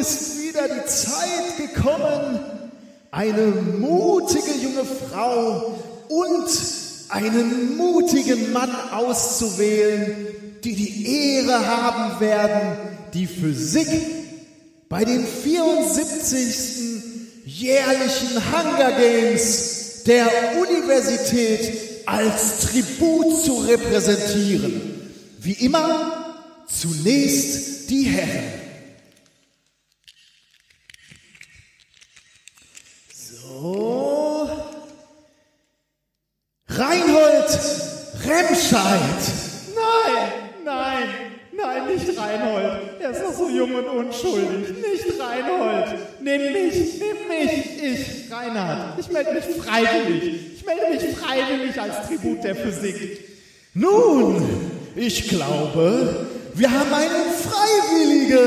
ist wieder die Zeit gekommen, eine mutige junge Frau und einen mutigen Mann auszuwählen, die die Ehre haben werden, die Physik bei den 74. jährlichen Hunger Games der Universität als Tribut zu repräsentieren. Wie immer, zunächst die Herren. So. Reinhold Remscheid. Nein, nein, nein, nicht Reinhold. Er ist noch so jung und unschuldig. Nicht Reinhold. Nimm mich, nimm mich. Ich, Reinhard. Ich melde mich freiwillig. Ich melde mich freiwillig als Tribut der Physik. Nun, ich glaube, wir haben einen Freiwilligen.